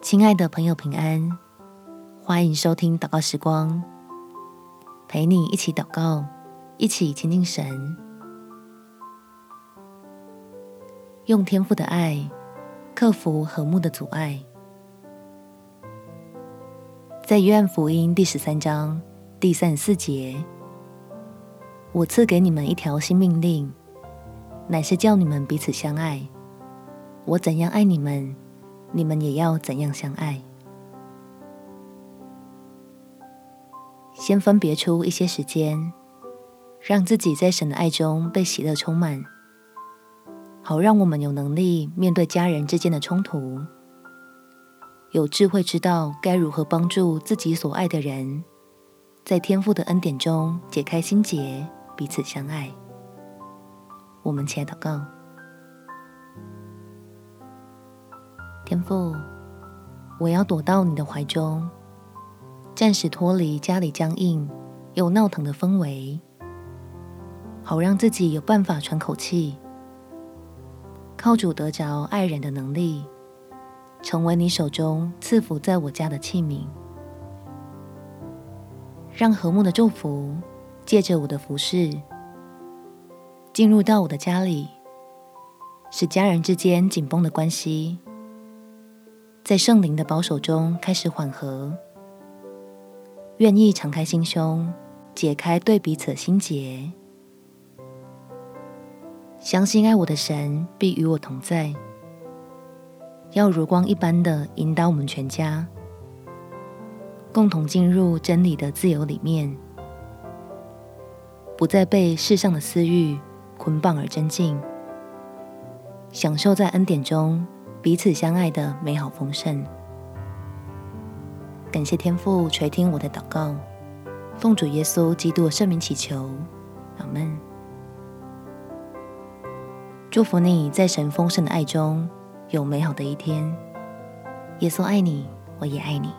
亲爱的朋友，平安！欢迎收听祷告时光，陪你一起祷告，一起亲近神，用天赋的爱克服和睦的阻碍。在约翰福音第十三章第三十四节，我赐给你们一条新命令，乃是叫你们彼此相爱。我怎样爱你们，你们也要怎样相爱。先分别出一些时间，让自己在神的爱中被喜乐充满，好让我们有能力面对家人之间的冲突，有智慧知道该如何帮助自己所爱的人，在天父的恩典中解开心结，彼此相爱。我们起来祷告。天父，我要躲到你的怀中，暂时脱离家里僵硬又闹腾的氛围，好让自己有办法喘口气，靠主得着爱人的能力，成为你手中赐福在我家的器皿，让和睦的祝福借着我的服饰进入到我的家里，使家人之间紧绷的关系。在圣灵的保守中开始缓和，愿意敞开心胸，解开对彼此的心结，相信爱我的神必与我同在，要如光一般的引导我们全家，共同进入真理的自由里面，不再被世上的私欲捆绑而争竞，享受在恩典中。彼此相爱的美好丰盛，感谢天父垂听我的祷告，奉主耶稣基督的圣名祈求，阿门。祝福你在神丰盛的爱中有美好的一天。耶稣爱你，我也爱你。